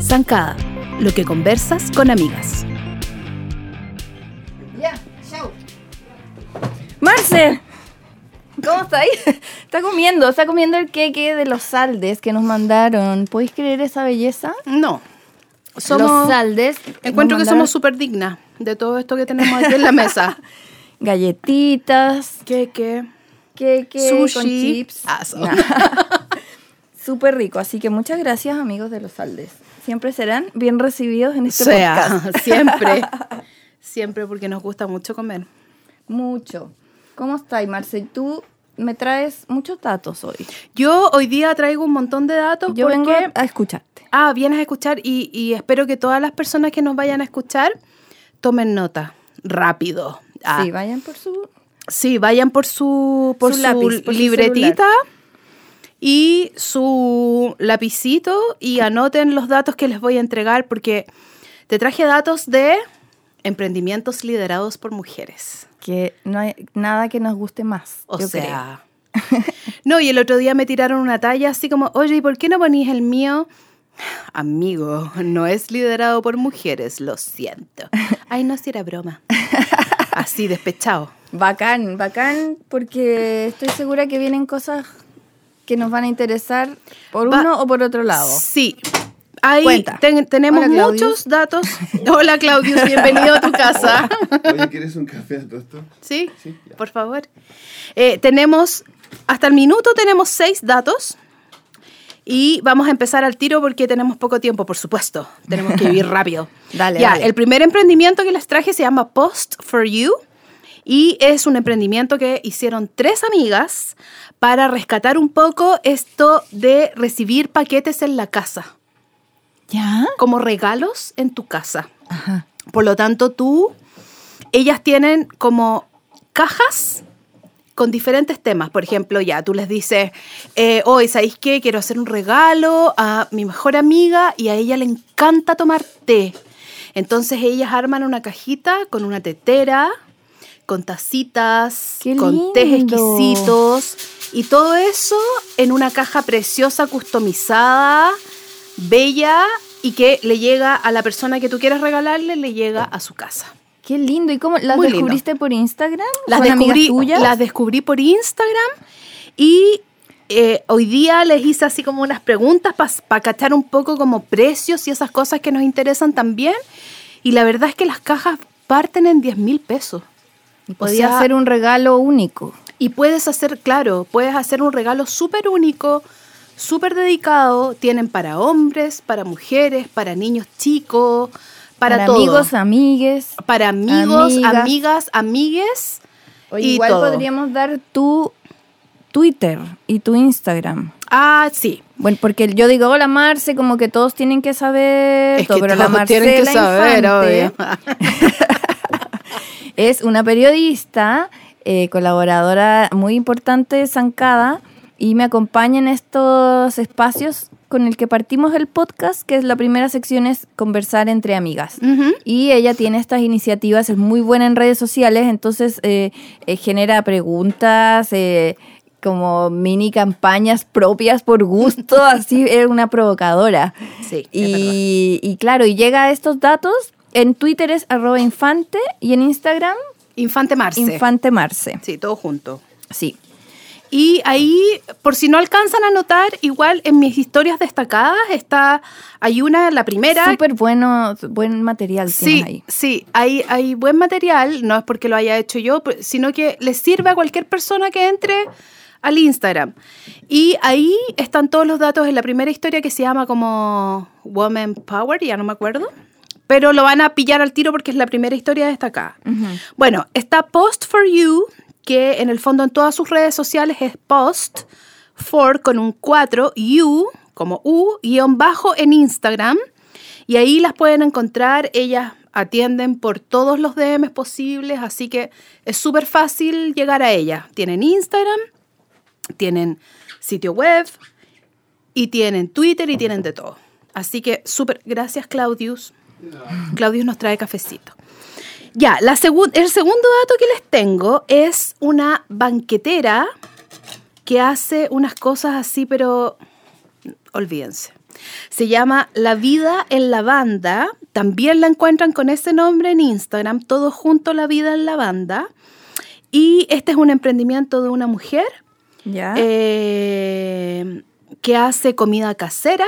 Zancada, lo que conversas con amigas. Ya, chao. Marce, ¿cómo estáis? Está comiendo, está comiendo el queque de los saldes que nos mandaron. ¿Podéis creer esa belleza? No. los Somos, saldes. encuentro que somos súper dignas de todo esto que tenemos aquí en la mesa. galletitas, ¿Qué, qué? Queque Sushi. con chips. Ah, so- Súper rico, así que muchas gracias amigos de los saldes. Siempre serán bien recibidos en O este sea, podcast. siempre. Siempre porque nos gusta mucho comer. Mucho. ¿Cómo estáis, Marce? Tú me traes muchos datos hoy. Yo hoy día traigo un montón de datos Yo porque... vengo a escucharte. Ah, vienes a escuchar y, y espero que todas las personas que nos vayan a escuchar tomen nota. Rápido. Ah, Sí, vayan por su... Sí, vayan por su, por Su su, lápiz, por su libretita y su lapicito y anoten los datos que les voy a entregar porque te traje datos de emprendimientos liderados por mujeres. Que no hay nada que nos guste más. O yo creo. sea... no, y el otro día me tiraron una talla así como, oye, ¿y por qué no ponís el mío? Amigo, no es liderado por mujeres, lo siento. Ay, no, si era broma. Así, despechado. Bacán, bacán, porque estoy segura que vienen cosas que nos van a interesar por Va- uno o por otro lado. Sí. Ahí ten- tenemos Hola, muchos datos. Hola, Claudius, bienvenido a tu casa. Oye, ¿quieres un café a todo esto? ¿Sí? Por favor. Eh, tenemos, hasta el minuto tenemos seis datos. Y vamos a empezar al tiro porque tenemos poco tiempo, por supuesto. Tenemos que vivir rápido. Dale, Ya, dale. el primer emprendimiento que les traje se llama Post for You. Y es un emprendimiento que hicieron tres amigas para rescatar un poco esto de recibir paquetes en la casa. ¿Ya? como regalos en tu casa. Ajá. Por lo tanto, tú, ellas tienen como cajas con diferentes temas. Por ejemplo, ya tú les dices, eh, hoy, ¿sabéis qué? Quiero hacer un regalo a mi mejor amiga y a ella le encanta tomar té. Entonces ellas arman una cajita con una tetera, con tacitas, ¡Qué con tés exquisitos y todo eso en una caja preciosa, customizada, bella y que le llega a la persona que tú quieres regalarle, le llega a su casa. Qué lindo. ¿Y cómo las Muy lindo. descubriste por Instagram? Las ¿Son amigas descubrí, tuyas? las descubrí por Instagram y eh, hoy día les hice así como unas preguntas para cachar un poco como precios y esas cosas que nos interesan también. Y la verdad es que las cajas parten en 10 mil pesos. Podía O sea, ser un regalo único. Y puedes hacer, claro, puedes hacer un regalo súper único, súper dedicado. Tienen para hombres, para mujeres, para niños chicos, para, todo. amigos, amigues. para amigos, amigas. amigas, amigues. Oye, y igual todo. podríamos dar tu Twitter y tu Instagram. Ah, sí. Bueno, porque yo digo, hola Marce, como que todos tienen que saber, Es todo, que pero la todos tienen que Marcela saber, Infante es una periodista, eh, colaboradora muy importante de Zancada y me acompaña en estos espacios con el que partimos el podcast, que es la primera sección es conversar entre amigas. Y ella tiene estas iniciativas, es muy buena en redes sociales, entonces eh, eh, genera preguntas, eh, como mini campañas propias por gusto, así es una provocadora. Sí, es. Y, y claro, y llega a estos datos, en Twitter es arroba infante y en Instagram Infante Marce. infante marce. Sí, todo junto. Sí. Y ahí, por si no alcanzan a notar, igual en mis historias destacadas está, hay una, la primera. Súper bueno, buen material Sí, ahí. sí, hay, hay buen material, no es porque lo haya hecho yo, pues, sino que le sirve a cualquier persona que entre al Instagram. Y ahí están todos los datos en la primera historia que se llama como Woman Power, ya no me acuerdo. Pero lo van a pillar al tiro porque es la primera historia destacada. Bueno, está Post for You, que en el fondo en todas sus redes sociales es Post for con un 4, You como U, guion bajo en Instagram. Y ahí las pueden encontrar. Ellas atienden por todos los DMs posibles, así que es súper fácil llegar a ellas. Tienen Instagram, tienen sitio web y tienen Twitter y tienen de todo. Así que súper, gracias Claudius. Claudius nos trae cafecito. Ya, la el segundo dato que les tengo es una banquetera que hace unas cosas así, pero olvídense. Se llama La vida en la banda. También la encuentran con ese nombre en Instagram, todo junto La vida en la banda. Y este es un emprendimiento de una mujer eh, que hace comida casera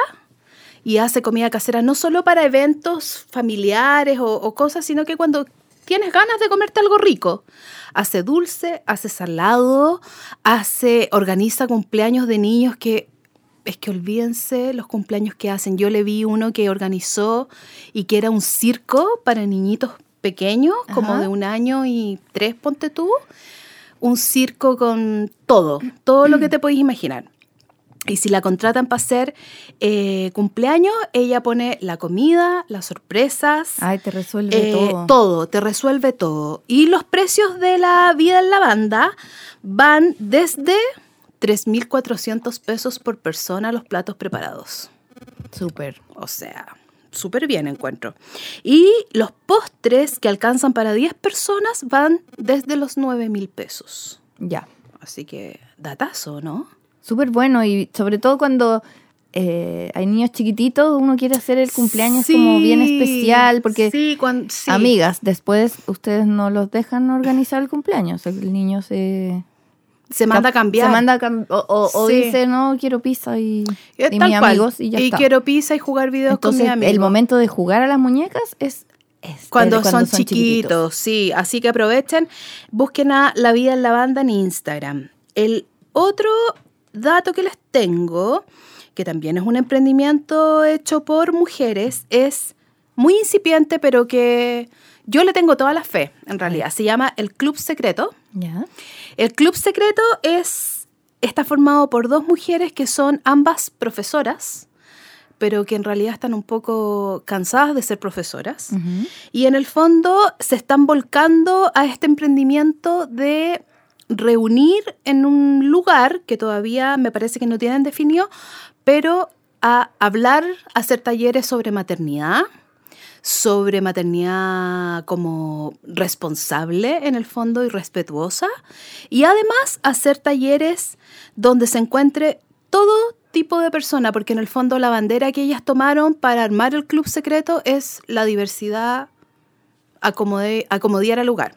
y hace comida casera no solo para eventos familiares o, o cosas, sino que cuando tienes ganas de comerte algo rico. Hace dulce, hace salado, hace, organiza cumpleaños de niños que es que olvídense los cumpleaños que hacen. Yo le vi uno que organizó y que era un circo para niñitos pequeños, como de un año y tres, ponte tú. Un circo con todo, todo lo que te podéis imaginar. Y si la contratan para hacer eh, cumpleaños, ella pone la comida, las sorpresas, Ay, te resuelve eh, todo. todo, te resuelve todo. Y los precios de la vida en la banda van desde 3.400 pesos por persona los platos preparados. Súper. O sea, súper bien encuentro. Y los postres que alcanzan para 10 personas van desde los 9.000 pesos. Ya. Así que, datazo, ¿no? Súper bueno y sobre todo cuando eh, hay niños chiquititos, uno quiere hacer el cumpleaños como bien especial porque sí, cuan- sí. amigas, después ustedes no los dejan organizar el cumpleaños, el niño se se manda a cambiar. se manda a cam- o, o- o Sí. dice no quiero pizza y, Eh, y mis cual. amigos y ya está. quiero pizza y jugar videos Entonces con mi amigo. el momento de jugar a las muñecas es, es cuando, eh, son, chiquitos, sí. Así que aprovechen, busquen a La Vida en la Banda en Instagram. El otro dato que les tengo, que también es un emprendimiento hecho por mujeres, es muy incipiente, pero que yo le tengo toda la fe, en realidad. Se llama El Club Secreto. Ya. El Club Secreto es, está formado por dos mujeres que son ambas profesoras, pero que en realidad están un poco cansadas de ser profesoras. Y en el fondo se están volcando a este emprendimiento de reunir en un lugar que todavía me parece que no tienen definido, pero a hablar, hacer talleres sobre maternidad, sobre maternidad como responsable en el fondo y respetuosa, y además hacer talleres donde se encuentre todo tipo de persona, porque en el fondo la bandera que ellas tomaron para armar el club secreto es la diversidad acomode, acomodiar al lugar.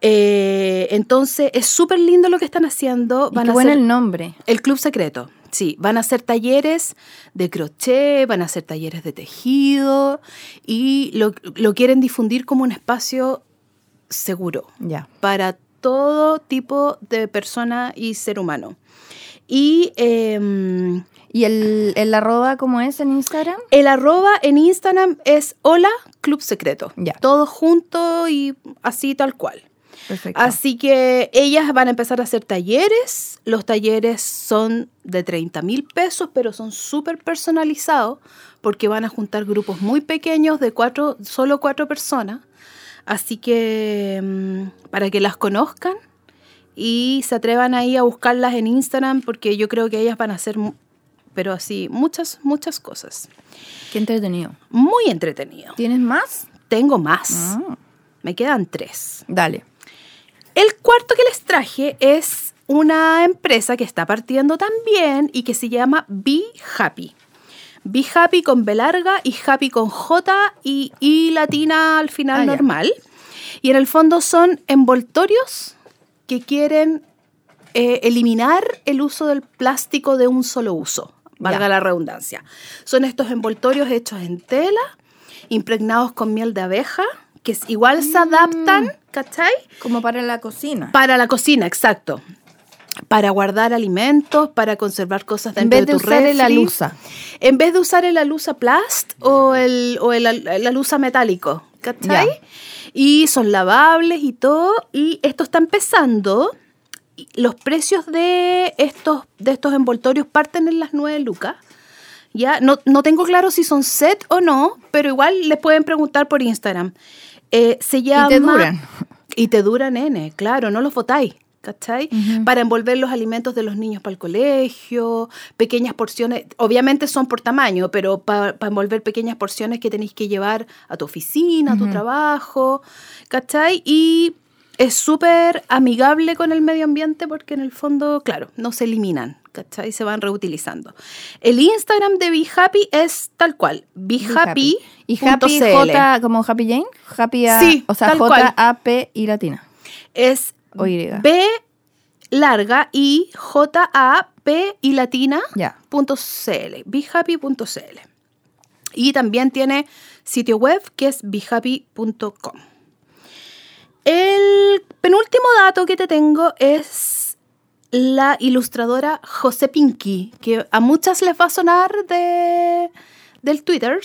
Eh, entonces es súper lindo lo que están haciendo. Y Van qué a bueno hacer el nombre. el club secreto. Sí, van a hacer talleres de crochet, van a hacer talleres de tejido y lo, lo quieren difundir como un espacio seguro para todo tipo de persona y ser humano. Y em, ¿Y el, el arroba cómo es en Instagram? el arroba en Instagram es hola club secreto. Ya. Todo junto y así tal cual. Perfecto. Así que ellas van a empezar a hacer talleres. Los talleres son de 30 mil pesos, pero son súper personalizados porque van a juntar grupos muy pequeños de cuatro, solo cuatro personas. Así que mm, para que las conozcan y se atrevan ahí a buscarlas en Instagram porque yo creo que ellas van a hacer, pero así, muchas, muchas cosas. Qué entretenido. Muy entretenido. ¿Tienes más? Tengo más. Ah, Me quedan tres. dale. El cuarto que les traje es una empresa que está partiendo también y que se llama Be Happy. Be Happy con B larga y Happy con J y I latina al final Ah, ya. normal. Y en el fondo son envoltorios que quieren eh, eliminar el uso del plástico de un solo uso, valga Ya. la redundancia. Son estos envoltorios hechos en tela, impregnados con miel de abeja, que igual se adaptan, ¿cachai? Como para la cocina. Para la cocina, exacto. Para guardar alimentos, para conservar cosas en dentro vez de de tu usar el alusa. En vez de usar el alusa plast o el, o el, el alusa metálico, ¿cachai? Y son lavables y todo. Y esto está empezando. Los precios de estos, de estos envoltorios parten en las 9 lucas. Ya, no, no tengo claro si son set o no, pero igual les pueden preguntar por Instagram. Eh, se llama... te duran. Y te duran, nene, claro, no los botáis. ¿Cachai? Para envolver los alimentos de los niños para el colegio, pequeñas porciones, obviamente son por tamaño, pero para envolver pequeñas porciones que tenéis que llevar a tu oficina, a tu trabajo, ¿cachai? Y es súper amigable con el medio ambiente porque en el fondo, claro, no se eliminan, ¿cachai? Se van reutilizando. El Instagram de Be Happy es tal cual, Be BeHappy. ¿Y Happy J como Happy Jane? Happy A, Sí, o sea, tal cual. J-A-P y latina. Es O Y. B larga y J A P y latina Ya. punto CL, behappy.cl. Y también tiene sitio web que es behappy.com. El penúltimo dato que te tengo es la ilustradora José Pinky, que a muchas les va a sonar de, del Twitter.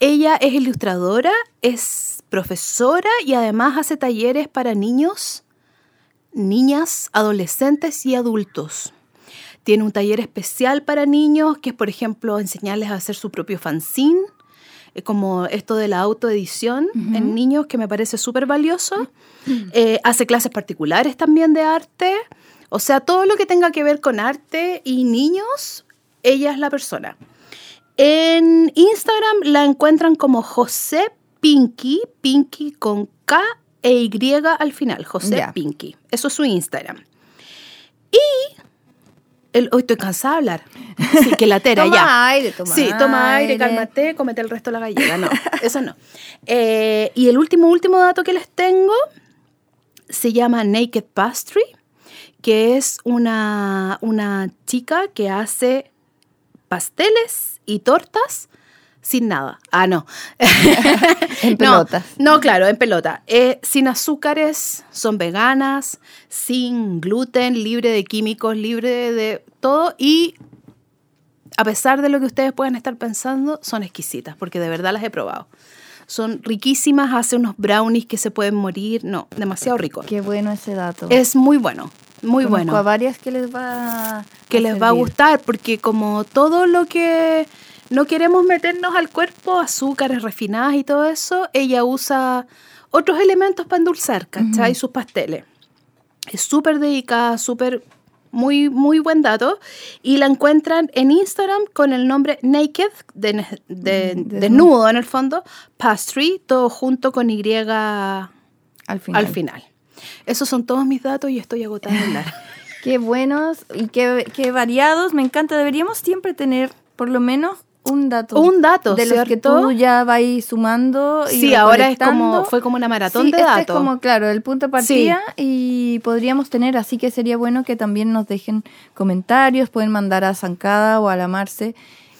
Ella es ilustradora, es profesora y además hace talleres para niños, niñas, adolescentes y adultos. Tiene un taller especial para niños que es, por ejemplo, enseñarles a hacer su propio fanzine, eh, como esto de la autoedición en niños, que me parece súper valioso. Eh, hace clases particulares también de arte. O sea, todo lo que tenga que ver con arte y niños, ella es la persona. En Instagram la encuentran como José Pinky, Pinky con K e Y al final, José. Pinky. Eso es su Instagram. Y el, hoy estoy cansada de hablar. Sí, que la tera Toma ya. aire, toma sí, toma aire, aire. cálmate, comete el resto de la gallega. No, eso no. Eh, y el último, último dato que les tengo se llama Naked Pastry, que es una, una chica que hace pasteles y tortas sin nada. Ah, no. En No, pelotas. No, claro, en pelota. Eh, sin azúcares, son veganas, sin gluten, libre de químicos, libre de todo y a pesar de lo que ustedes puedan estar pensando, son exquisitas porque de verdad las he probado. Son riquísimas, hace unos brownies que se pueden morir, no, demasiado rico. Qué bueno ese dato. Es muy bueno, muy Conozco bueno a varias que les va que les va a gustar, porque como todo lo que no queremos meternos al cuerpo, azúcares refinadas y todo eso, ella usa otros elementos para endulzar, ¿cachai? Sus pasteles. Es súper dedicada, súper, muy, muy buen dato. Y la encuentran en Instagram con el nombre Naked, de, de- desnudo. desnudo en el fondo, Pastry, todo junto con Y al final. al final. Esos son todos mis datos y estoy agotada de hablar. Qué buenos y qué, qué variados. Me encanta. Deberíamos siempre tener por lo menos un dato. Un dato, de los que ¿cierto? tú ya vas sumando. Y Sí, ahora es como, fue como una maratón Sí, de este datos. es como, claro, el punto de partida y podríamos tener, así que sería bueno que también nos dejen comentarios, pueden mandar a Zancada o a la Marce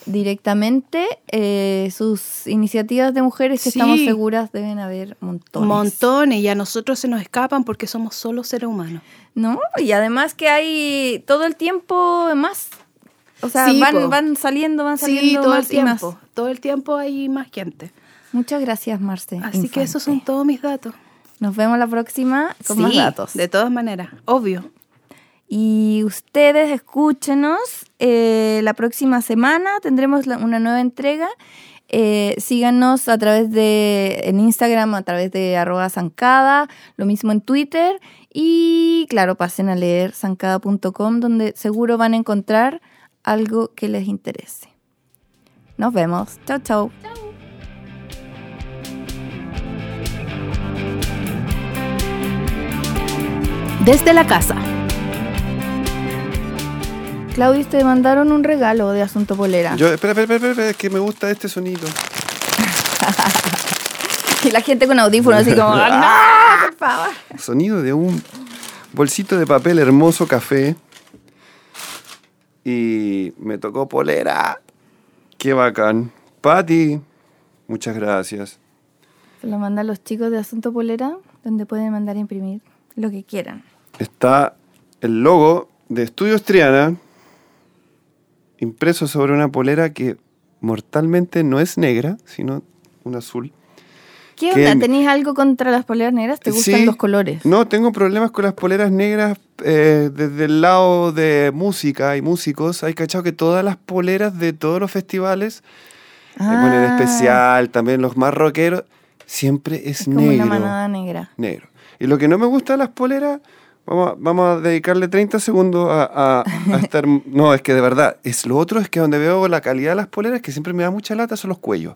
directamente eh, sus iniciativas de mujeres que Sí. estamos seguras deben haber montones. Montones, y a nosotros se nos escapan porque somos solo seres humanos. ¿No? Y además que hay todo el tiempo más. O sea, Sí, van, po. van saliendo, van Sí, saliendo todo el más y más. tiempo. Todo el tiempo hay más gente. Muchas gracias, Marce. Así que esos son todos mis datos. Nos vemos la próxima con más datos. De todas maneras, obvio. Y ustedes escúchenos. Eh, la próxima semana tendremos una nueva entrega. Eh, síganos a través de en Instagram, a través de arroba zancada, lo mismo en Twitter. Y claro, pasen a leer zancada.com donde seguro van a encontrar algo que les interese. Nos vemos. Chao, chao. Desde la casa. Claudio, te mandaron un regalo de Asunto Polera. Yo, espera, espera, espera, espera, es que me gusta este sonido. Y la gente con audífonos así como, ¡Ah, no, por favor! Sonido de un bolsito de papel hermoso café. Y me tocó polera. Qué bacán. Patti, muchas gracias. Se lo mandan los chicos de Asunto Polera, donde pueden mandar a imprimir lo que quieran. Está el logo de Estudios Triana impreso sobre una polera que mortalmente no es negra, sino un azul. ¿Qué onda? ¿Tenéis algo contra las poleras negras? ¿Te gustan Sí. los colores? No, tengo problemas con las poleras negras eh, desde el lado de música y músicos. Hay cachado que todas las poleras de todos los festivales, eh, bueno, en Ah, especial también los más rockeros, siempre es, Es como negro. una manada negra. negro. Y lo que no me gusta de las poleras, vamos a, vamos a dedicarle 30 segundos a, a- a estar... No, es que de verdad, es lo otro es que donde veo la calidad de las poleras, que siempre me da mucha lata, son los cuellos.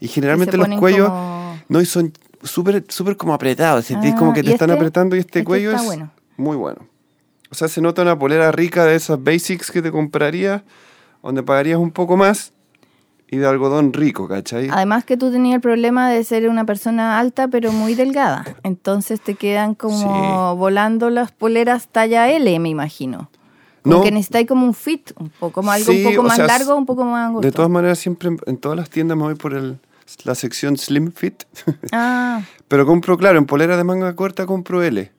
Y generalmente los cuellos... como- No, y son... súper súper como apretado. Sentís Ah, como que ¿y te están este? apretando y este, Este cuello es bueno. muy bueno. O sea, se nota una polera rica de esas basics que te comprarías, donde pagarías un poco más y de algodón rico, ¿cachai? Además que tú tenías el problema de ser una persona alta pero muy delgada. Entonces te quedan como Sí. volando las poleras talla L, me imagino. Como No. que necesitáis como un fit, un poco como algo Sí, un poco más sea, largo, un poco más angosto. De todas maneras, siempre en, todas las tiendas me voy por el, la sección Slim Fit. Ah, Pero compro, claro, en polera de manga corta compro L.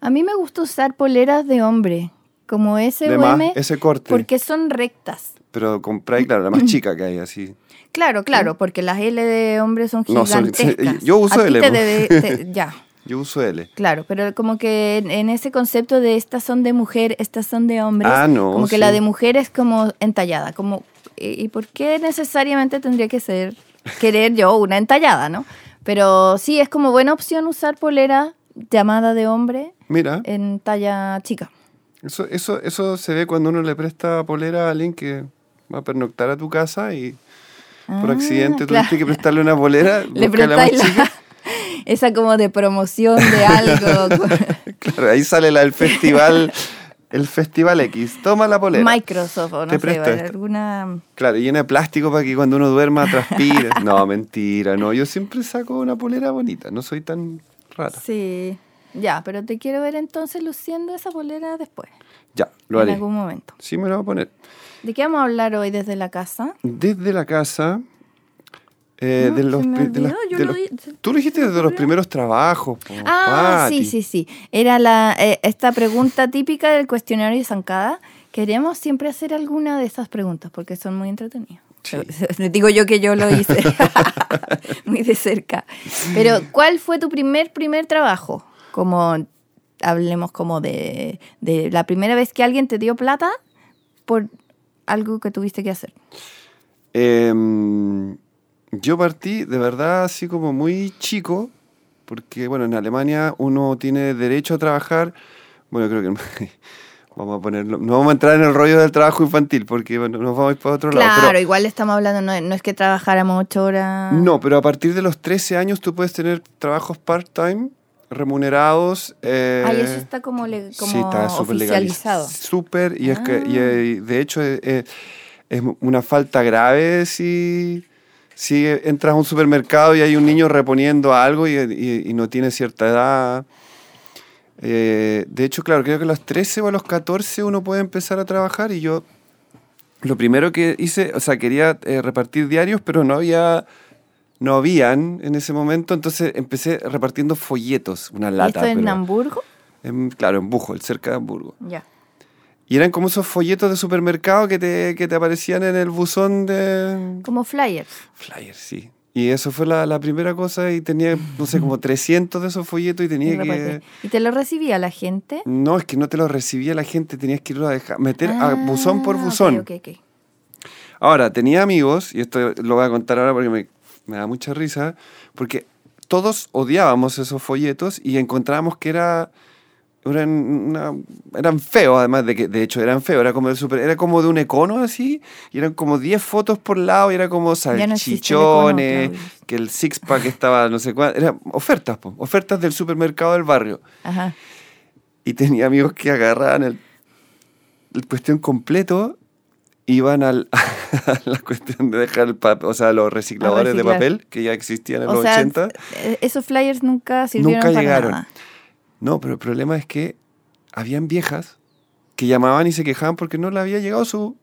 a mí me gusta usar poleras de hombre, como M, ese corte. porque son rectas. Pero compráis, claro, la más chica que hay, así. Claro, claro, porque las L de hombre son No, son- gigantescas. yo uso L, te debe- te- ya, Yo uso L. claro, pero como que en, ese concepto de estas son de mujer, estas son de hombres, Ah, no, como que sí. la de mujer es como entallada, como ¿y y por qué necesariamente tendría que ser querer yo una entallada, no? Pero sí es como buena opción usar polera llamada de hombre Mira, en talla chica. eso, eso, eso se ve cuando uno le presta polera a alguien que va a pernoctar a tu casa y por Ah, accidente claro. tuviste que prestarle una polera. Le la prestáis la- chica. esa como de promoción de algo. Claro, ahí sale la, el festival, el festival X. Toma la polera. Microsoft o no Te sé, alguna... Claro, llena de plástico para que cuando uno duerma transpire. no, mentira, no. Yo siempre saco una polera bonita, no soy tan rara. Sí, ya, pero te quiero ver entonces luciendo esa polera después, Ya, lo en haré. algún momento. Sí, me lo voy a poner. ¿De qué vamos a hablar hoy desde la casa? Desde la casa. eh, No, de se los, me pri- de las- olvidó, yo de lo los- di- tú lo dijiste desde los primeros trabajos. po, Ah, sí, sí, sí. Era la, eh, esta pregunta típica del cuestionario de Zancada. Queremos siempre hacer alguna de esas preguntas porque son muy entretenidas. Sí. Digo yo que yo lo hice muy de cerca. Pero, ¿cuál fue tu primer, primer trabajo? Como, hablemos como de, de la primera vez que alguien te dio plata por algo que tuviste que hacer. Em, yo partí de verdad así como muy chico, porque bueno, en Alemania uno tiene derecho a trabajar. Bueno, creo que vamos a ponerlo, no vamos a entrar en el rollo del trabajo infantil, porque bueno, nos vamos a ir para otro lado. Claro, igual estamos hablando, no, no es que trabajáramos ocho horas. No, pero a partir de los 13 años tú puedes tener trabajos part-time, remunerados. eh, Ahí eso está como, le- como sí, está súper oficializado. legalizado. Súper, y, es que, y, Ah. eh, de hecho es, es- es una falta grave si, si entras a un supermercado y hay un niño reponiendo algo y, y- y no tiene cierta edad. Eh, de hecho, claro, creo que a los 13 o a los 14 uno puede empezar a trabajar y yo lo primero que hice, o sea, quería eh, repartir diarios, pero no había, no habían en ese momento, entonces empecé repartiendo folletos, una ¿Y lata. esto en pero- Hamburgo? en- claro, en Buchholz, cerca de Hamburgo. Ya. Y eran como esos folletos de supermercado que te, que te aparecían en el buzón de Como flyers. flyers, sí. Y eso fue la, la primera cosa y tenía, no sé, como 300 de esos folletos y Y, tenía que... repartir. ¿Y te lo recibía la gente? No, es que no te los recibía la gente, tenías que irlo a dejar, meter a buzón por Ah, buzón. Ahora, tenía amigos, y esto lo voy a contar ahora porque me, me da mucha risa, porque todos odiábamos esos folletos y encontrábamos que era, eran, una- eran feos, además de que de hecho eran feos, era como de, super, era como de un econo así, y eran como 10 fotos por lado, y era como no el econo, salchichones, Claudio. que el six pack estaba no sé cuánto, eran ofertas, po, ofertas del supermercado del barrio. Ajá. Y tenía amigos que agarraban el, el cuestión completo, iban al, a la cuestión de dejar el papel, o sea, los recicladores de papel que ya existían en O los sea, 80. eh, esos flyers nunca sirvieron Nunca para llegaron. nada. No, pero el problema es que habían viejas que llamaban y se quejaban porque no le había llegado su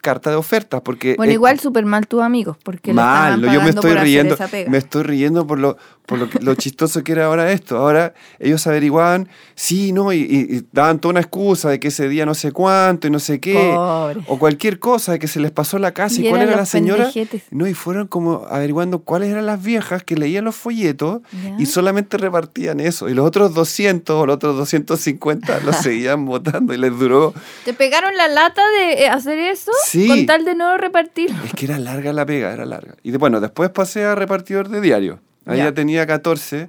carta de ofertas. Porque Bueno, igual súper mal tus amigos, porque Mal, yo me estoy riendo, me estoy riendo por lo, por lo, que- lo chistoso que era ahora esto. Ahora ellos averiguaban, sí, no, y, y- y daban toda una excusa de que ese día no sé cuánto y no sé qué, Pobre. o cualquier cosa, de que se les pasó la casa y, cuál era la señora. pendejetes. No, y fueron como averiguando cuáles eran las viejas que leían los folletos Ya. y solamente repartían eso. Y los otros 200 o los otros 250 los seguían votando y les duró. ¿Te pegaron la lata de eh, hacer eso? Sí. Con tal de no repartir. Es que era larga la pega, era larga. Y de- bueno, después pasé a repartidor de diario. Ahí Ya. ya tenía 14.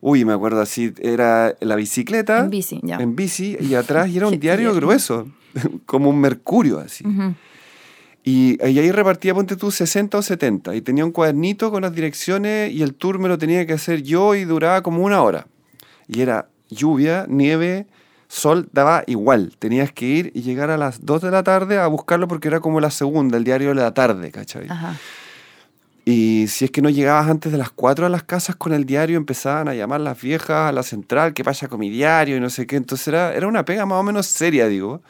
Uy, me acuerdo así, era la bicicleta. En bici, ya. En bici, y atrás y era un diario grueso, como un mercurio así. Y, y ahí repartía, ponte tú, 60 o 70. Y tenía un cuadernito con las direcciones y el tour me lo tenía que hacer yo y duraba como una hora. Y era lluvia, nieve, sol, daba igual. Tenías que ir y llegar a las 2 de la tarde a buscarlo porque era como la segunda, el diario de la tarde, ¿cachai? Ajá. Y si es que no llegabas antes de las 4 a las casas con el diario, empezaban a llamar las viejas a la central, ¿qué pasa con mi diario? Y no sé qué. Entonces era, era una pega más o menos seria, digo.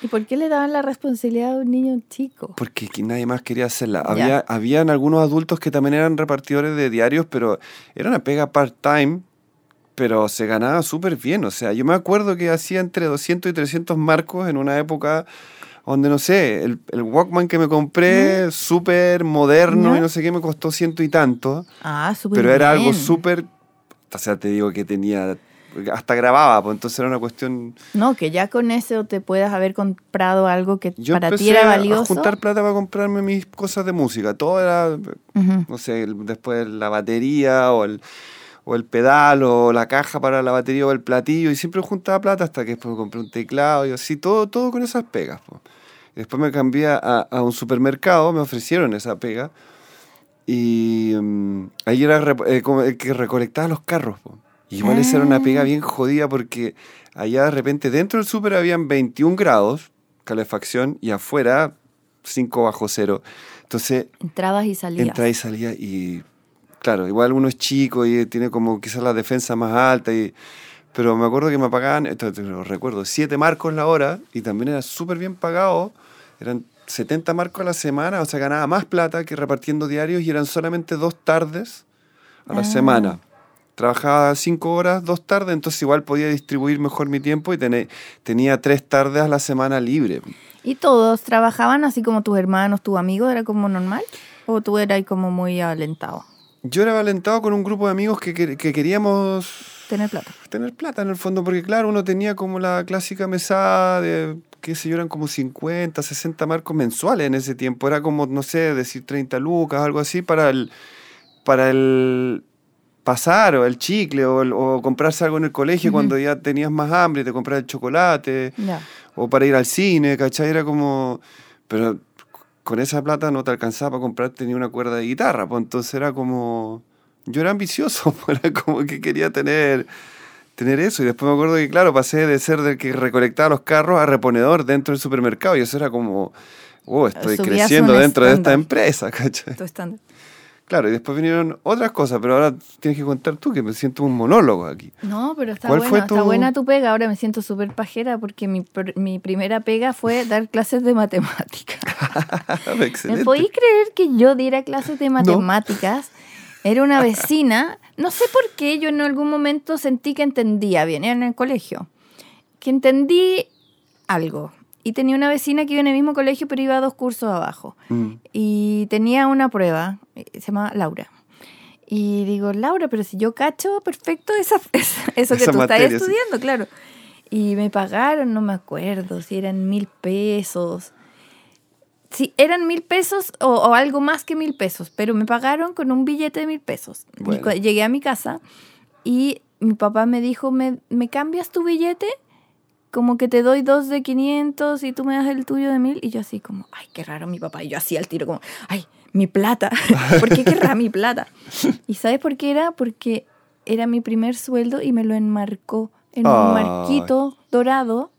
¿Y por qué le daban la responsabilidad a un niño chico? Porque nadie más quería hacerla. Había, habían algunos adultos que también eran repartidores de diarios, pero era una pega part-time, pero se ganaba súper bien. O sea, yo me acuerdo que hacía entre 200 y 300 marcos en una época donde, no sé, el, el Walkman que me compré, súper moderno y no sé qué, me costó ciento y tanto. Ah, súper Pero era algo súper... O sea, te digo que tenía... Hasta grababa, pues entonces era una cuestión... No, que ya con eso te puedas haber comprado algo que Yo para ti era valioso. a juntar plata para comprarme mis cosas de música. Todo era Ujú. no sé, después la batería o el, o el pedal o la caja para la batería o el platillo y siempre juntaba plata hasta que después compré un teclado y así, todo, todo con esas pegas. po. Después me cambié a, a un supermercado, me ofrecieron esa pega y mm, ahí era eh, como el que recolectaba los carros. po. Y igual esa era una pega bien jodida porque allá de repente dentro del super habían 21 grados, calefacción, y afuera 5 bajo cero. Entonces Entrabas y salías. entra y salía y claro, igual uno es chico y tiene como quizás la defensa más alta y pero me acuerdo que me pagaban, esto te lo recuerdo, 7 marcos la hora y también era súper bien pagado, eran 70 marcos a la semana, o sea, ganaba más plata que repartiendo diarios y eran solamente dos tardes a la Ah. semana. Trabajaba 5 horas, dos tardes, entonces igual podía distribuir mejor mi tiempo y tené- tenía tres tardes a la semana libre. ¿Y todos trabajaban así como tus hermanos, tus amigos? ¿Era como normal? ¿O tú eras como muy alentado? Yo era valentado con un grupo de amigos que, que- que queríamos Tener plata. tener plata en el fondo, porque claro, uno tenía como la clásica mesada de, qué sé yo, eran como 50, 60 marcos mensuales en ese tiempo. Era como, no sé, decir 30 lucas, algo así, para el, para el pasar o el chicle o, el- o comprarse algo en el colegio cuando ya tenías más hambre, te compras el chocolate o para ir al cine, ¿cachai? Era como... Pero con esa plata no te alcanzaba para comprarte ni una cuerda de guitarra, pues entonces era como... Yo era ambicioso, pues, era como que quería tener, tener eso. Y después me acuerdo que, claro, pasé de ser del que recolectaba los carros a reponedor dentro del supermercado. Y eso era como, oh, estoy Subías creciendo dentro de esta empresa, ¿cachai? Tu estándar. Claro, y después vinieron otras cosas, pero ahora tienes que contar tú, que me siento un monólogo aquí. No, pero está ¿Cuál buena, está tu- buena tu pega. Ahora me siento súper pajera porque mi, mi primera pega fue dar clases de matemáticas. ¿Me podéis creer que yo diera clases de matemáticas? Era una vecina. No sé por qué yo en algún momento sentí que entendía bien, era en el colegio. Que entendí algo. Y tenía una vecina que iba en el mismo colegio, pero iba dos cursos abajo. Mm. Y tenía una prueba, se llama Laura. Y digo, Laura, pero si yo cacho perfecto esa, esa- eso que Esa tú materia, estás sí. estudiando, claro. Y me pagaron, no me acuerdo, si eran mil pesos. Si eran mil pesos o, o algo más que mil pesos, pero me pagaron con un billete de mil pesos. Bueno. llegué a mi casa y mi papá me dijo, ¿me, ¿me cambias tu billete? Como que te doy dos de 500 y tú me das el tuyo de mil. Y yo así como, ay, qué raro mi papá. Y yo así al tiro como, ay, mi plata. ¿Por qué querrá mi plata? ¿Y sabes por qué era? Porque era mi primer sueldo y me lo enmarcó en un marquito dorado.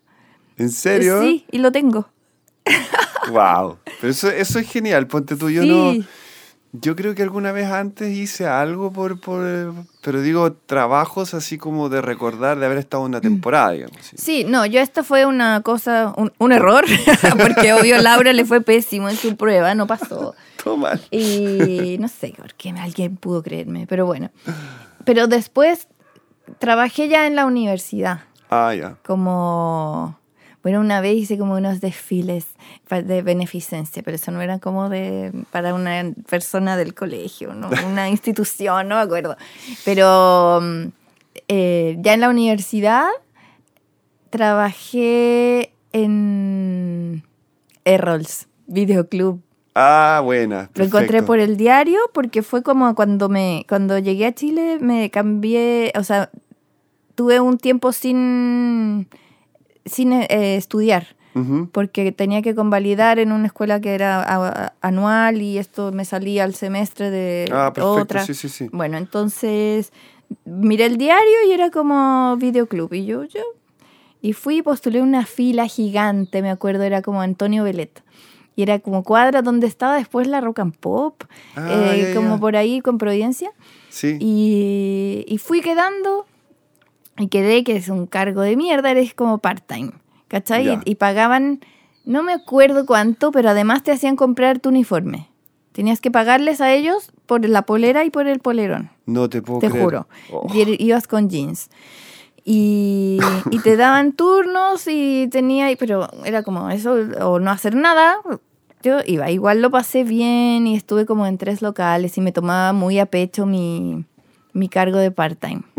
¿En serio? Sí, y lo tengo. Wow. Pero eso, eso es genial. Ponte tú, yo sí. no. Yo creo que alguna vez antes hice algo por, por. Pero digo, trabajos así como de recordar de haber estado Mm. una temporada, digamos. sí. Sí, no, yo esto fue una cosa, un, un error, porque obvio Laura le fue pésimo en su prueba, no pasó. Todo mal. Y no sé por qué alguien pudo creerme, pero bueno. Pero después trabajé ya en la universidad, Ah, ya. como, bueno, una vez hice como unos desfiles de beneficencia, pero eso no era como de para una persona del colegio, ¿no? una institución, no me acuerdo. Pero mm, eh, ya en la universidad trabajé en Errols, videoclub. Ah, buena. Lo encontré por el diario porque fue como cuando me cuando llegué a Chile me cambié, o sea, tuve un tiempo sin sin eh, estudiar Ujú. porque tenía que convalidar en una escuela que era a- a- anual y esto me salía al semestre de Ah, perfecto, otra. sí, sí, sí. Bueno, entonces miré el diario y era como videoclub y yo, yo. Y fui y postulé una fila gigante, me acuerdo, era como Antonio Belet. Y era como cuadra donde estaba después la Rock and Pop, Ah, eh, ya, como ya. por ahí con Providencia. Sí. Y, y fui quedando y quedé que es un cargo de mierda, eres como part-time, ¿cachai? Y, y pagaban, no me acuerdo cuánto, pero además te hacían comprar tu uniforme. Tenías que pagarles a ellos por la polera y por el polerón, No te puedo te creer. juro. Oh. Y er- ibas con jeans. Y, y te daban turnos y tenía, pero era como eso, o no hacer nada. Yo iba, igual lo pasé bien y estuve como en tres locales y me tomaba muy a pecho mi, mi cargo de part-time.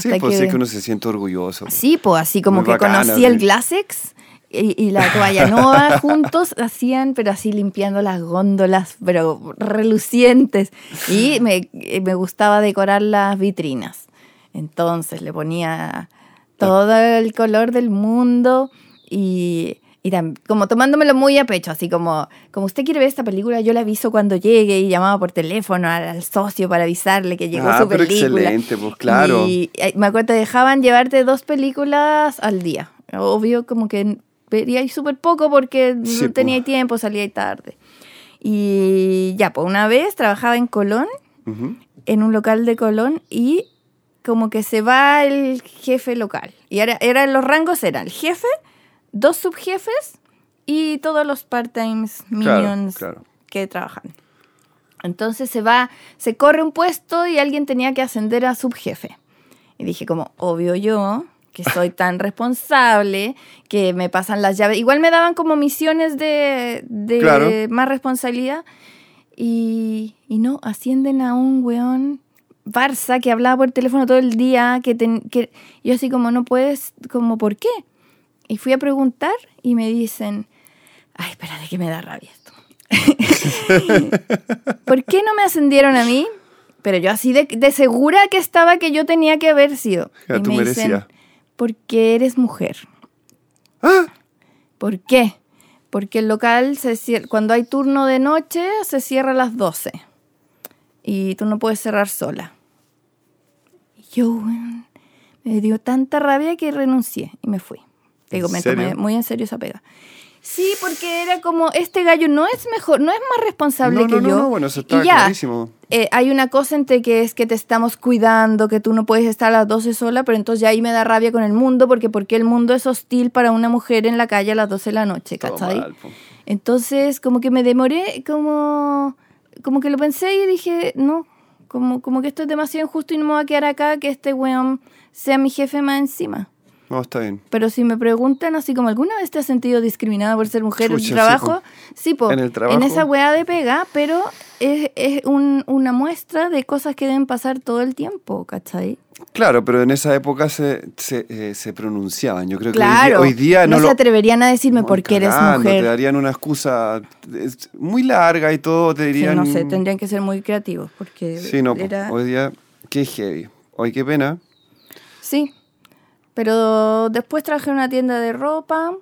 sí, pues que- sí que uno se siente orgulloso. Sí, pues así como que bacana, conocí el. Glasex y, y la toalla nova juntos hacían, pero así limpiando las góndolas, pero relucientes. Y me, eh, me gustaba decorar las vitrinas. Entonces le ponía todo el color del mundo y, y tam- como tomándomelo muy a pecho, así como, como usted quiere ver esta película, yo le aviso cuando llegue y llamaba por teléfono al, al socio para avisarle que llegó Ah, su pero película. excelente, pues, claro. Y eh, me acuerdo, te dejaban llevarte dos películas al día. Obvio, como que vería súper poco porque Sí, no tenía pues. tiempo, salía tarde. Y ya, pues una vez trabajaba en Colón, Ujú. en un local de Colón, y como que se va el jefe local. Y era, era los rangos eran el jefe, dos subjefes y todos los part-times Claro, minions claro. que trabajan. Entonces se va, se corre un puesto y alguien tenía que ascender a subjefe. Y dije como, obvio yo, que soy tan responsable, que me pasan las llaves. Igual me daban como misiones de, de Claro. más responsabilidad. Y, y no, ascienden a un weón Barça que hablaba por teléfono todo el día, que, ten- que yo así como, no puedes, como, ¿por qué? Y fui a preguntar y me dicen, ay, espérate que me da rabia esto. ¿Por qué no me ascendieron a mí? Pero yo así de, de segura que estaba que yo tenía que haber sido. Ya, y tú me dicen, merecías. porque eres mujer. ¡Ah! ¿Por qué? Porque el local, se cier- cuando hay turno de noche, se cierra a las 12. Y tú no puedes cerrar sola. Y yo, me dio tanta rabia que renuncié y me fui. Digo, ¿En me tomé muy en serio esa pega. Sí, porque era como, este gallo no es mejor, no es más responsable No, que no, no, yo. no, bueno, eso Y está ya, clarísimo. eh, hay una cosa entre que es que te estamos cuidando, que tú no puedes estar a las 12 sola, pero entonces ya ahí me da rabia con el mundo, porque porque el mundo es hostil para una mujer en la calle a las 12 de la noche, ¿cachai? mal. Entonces, como que me demoré, como, como que lo pensé y dije, no, como, como que esto es demasiado injusto y no me voy a quedar acá, que este weón sea mi jefe más encima. No, está bien. Pero si me preguntan así como, ¿alguna vez te has sentido discriminada por ser mujer en el sí, trabajo? Sí, po. En el trabajo. esa weá de pega, pero es, es un- una muestra de cosas que deben pasar todo el tiempo, ¿cachai? Claro, pero en esa época se, se, eh, se pronunciaban. Yo creo que hoy día- Claro. no, se atreverían a decirme por qué eres cagando, Te mujer. darían una excusa muy larga y todo, te Sí, dirían... no sé, tendrían que ser muy creativos porque Sí, no, po. era... hoy día, qué heavy. Hoy qué pena. Sí, pero después trabajé en una tienda de ropa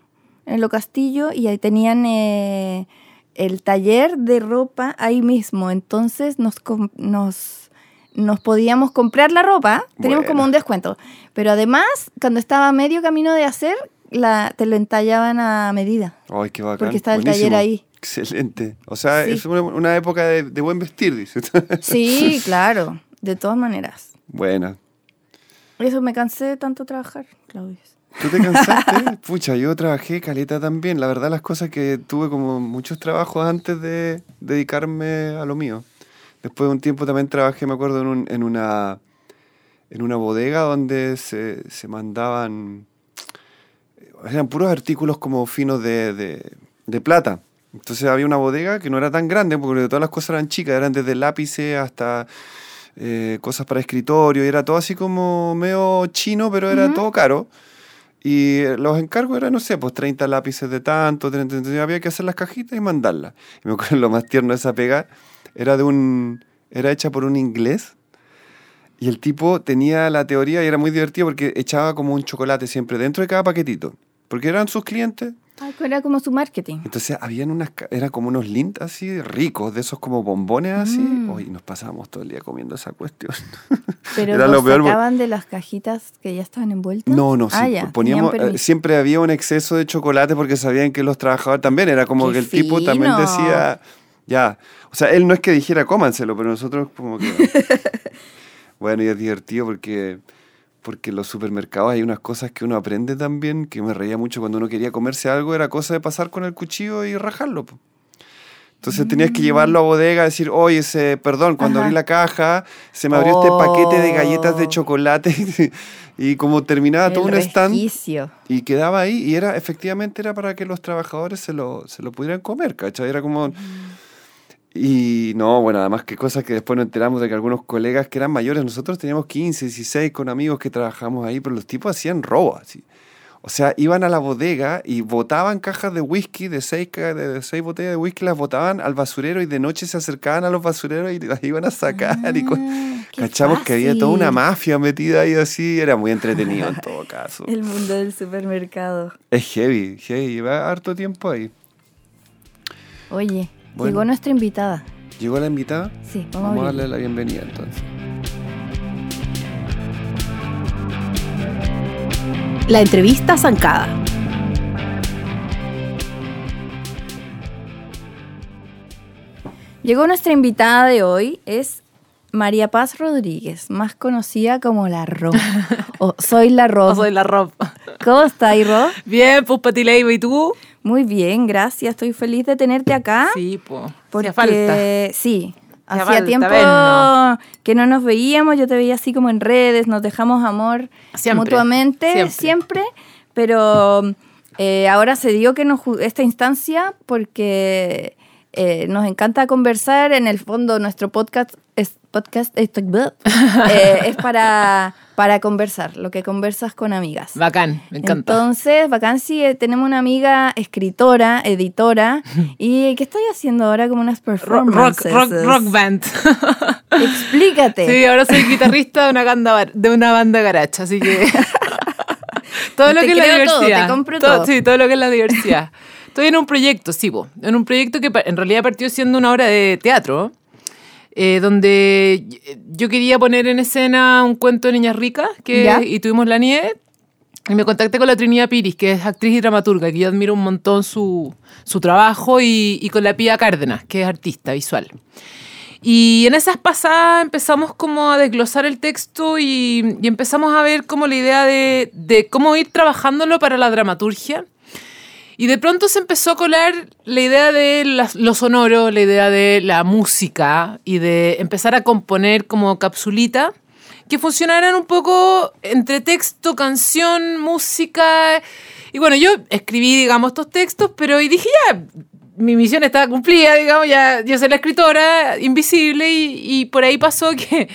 en Lo Castillo y ahí tenían eh, el taller de ropa ahí mismo. Entonces nos, nos, nos podíamos comprar la ropa, teníamos como un descuento. Pero además, cuando estaba a medio camino de hacer, la, te lo entallaban a medida. Ay, qué bacán. Porque está el Buenísimo. taller ahí. Excelente. O sea, Sí. es una, una época de, de buen vestir, dices. Sí, claro, de todas maneras. Buena. Eso me cansé de tanto trabajar, Claudio. ¿Tú te cansaste? Pucha, yo trabajé caleta también. La verdad, las cosas que tuve como muchos trabajos antes de dedicarme a lo mío. Después de un tiempo también trabajé, me acuerdo, en, un- en una, en una bodega donde se, se mandaban. Eran puros artículos como finos de, de, de plata. Entonces había una bodega que no era tan grande porque todas las cosas eran chicas, eran desde lápices hasta eh, cosas para escritorio, y era todo así como medio chino, pero era todo caro. Y los encargos eran, no sé, pues 30 lápices de tanto, 30, entonces había que hacer las cajitas y mandarlas. Y me acuerdo lo más tierno de esa pega, era de un, era hecha por un inglés. Y el tipo tenía la teoría y era muy divertido porque echaba como un chocolate siempre dentro de cada paquetito. Porque eran sus clientes. Ah, era como su marketing. Entonces habían unas, era como unos lints así ricos, de esos como bombones así. Mm. Hoy nos pasábamos todo el día comiendo esa cuestión. Pero Era lo peor, sacaban de las cajitas que ya estaban envueltas. No, no, sí, Ah, ya, poníamos, eh, siempre había un exceso de chocolate porque sabían que los trabajadores también, era como ¡Qué que el tipo también fino! decía, ya, o sea, él no es que dijera cómanselo, pero nosotros como que... bueno, y es divertido porque, porque en los supermercados hay unas cosas que uno aprende también, que me reía mucho cuando uno quería comerse algo, era cosa de pasar con el cuchillo y rajarlo. po. Entonces tenías que llevarlo a bodega, decir, oye, ese, perdón, cuando Ajá. abrí la caja, se me abrió este paquete de galletas de Oh. chocolate y como terminaba todo un stand resquicio. y quedaba ahí y era efectivamente era para que los trabajadores se lo, se lo pudieran comer, ¿cachai? Era como... Y no, bueno, además que cosas que después nos enteramos de que algunos colegas que eran mayores, nosotros teníamos 15, 16 con amigos que trabajamos ahí, pero los tipos hacían robo, así. O sea, iban a la bodega y botaban cajas de whisky, de seis, de, seis botellas de whisky, las botaban al basurero y de noche se acercaban a los basureros y las iban a sacar. y Ah, qué cachamos que había toda una fácil. mafia metida ahí así, era muy entretenido en todo caso. El mundo del supermercado. Es heavy, heavy, lleva harto tiempo ahí. Oye, Bueno. llegó nuestra invitada. ¿Llegó la invitada? Sí, vamos, Vamos a darle la bienvenida entonces. La entrevista zancada. Llegó nuestra invitada de hoy, es María Paz Rodríguez, más conocida como La Ro. o Soy La Ro. O soy la ropa. ¿Cómo estás, Ro? Bien, pues Pati Leiva, ¿y tú? Muy bien, gracias. Estoy feliz de tenerte acá. Sí, pues. Porque Hacía falta. sí, Hacía falta tiempo vernos. que no nos veíamos, yo te veía así como en redes, nos dejamos amor Siempre, mutuamente, siempre, siempre. pero eh, ahora se dio que nos esta instancia porque eh, nos encanta conversar, en el fondo nuestro podcast es podcast eh, es para, para conversar, lo que conversas con amigas. Bacán, me encanta. Entonces, Vacancy, eh, tenemos una amiga escritora, editora, y ¿qué estoy haciendo ahora como unas Ro- rock, performances? rock, rock band. Explícate. sí, ahora soy guitarrista de una banda, de una banda garacha, así que... todo lo Te que es la todo, diversidad. te compro todo. Sí, todo lo que es la diversidad. Estoy en un proyecto, sí, po, en un proyecto que en realidad partió siendo una obra de teatro, eh, donde yo quería poner en escena un cuento de niñas ricas que, ¿Ya? y tuvimos la nieve. Y me contacté con la Trinidad Piris, que es actriz y dramaturga, que yo admiro un montón su, su trabajo, y, y con la Pía Cárdenas, que es artista visual. Y en esas pasadas empezamos como a desglosar el texto y, y empezamos a ver como la idea de, de cómo ir trabajándolo para la dramaturgia. Y de pronto se empezó a colar la idea de las- lo sonoro, la idea de la música y de empezar a componer como capsulita que funcionaran un poco entre texto, canción, música. Y bueno, yo escribí, digamos, estos textos, pero y dije, ya, mi misión estaba cumplida, digamos, ya yo soy la escritora invisible y, y por ahí pasó que,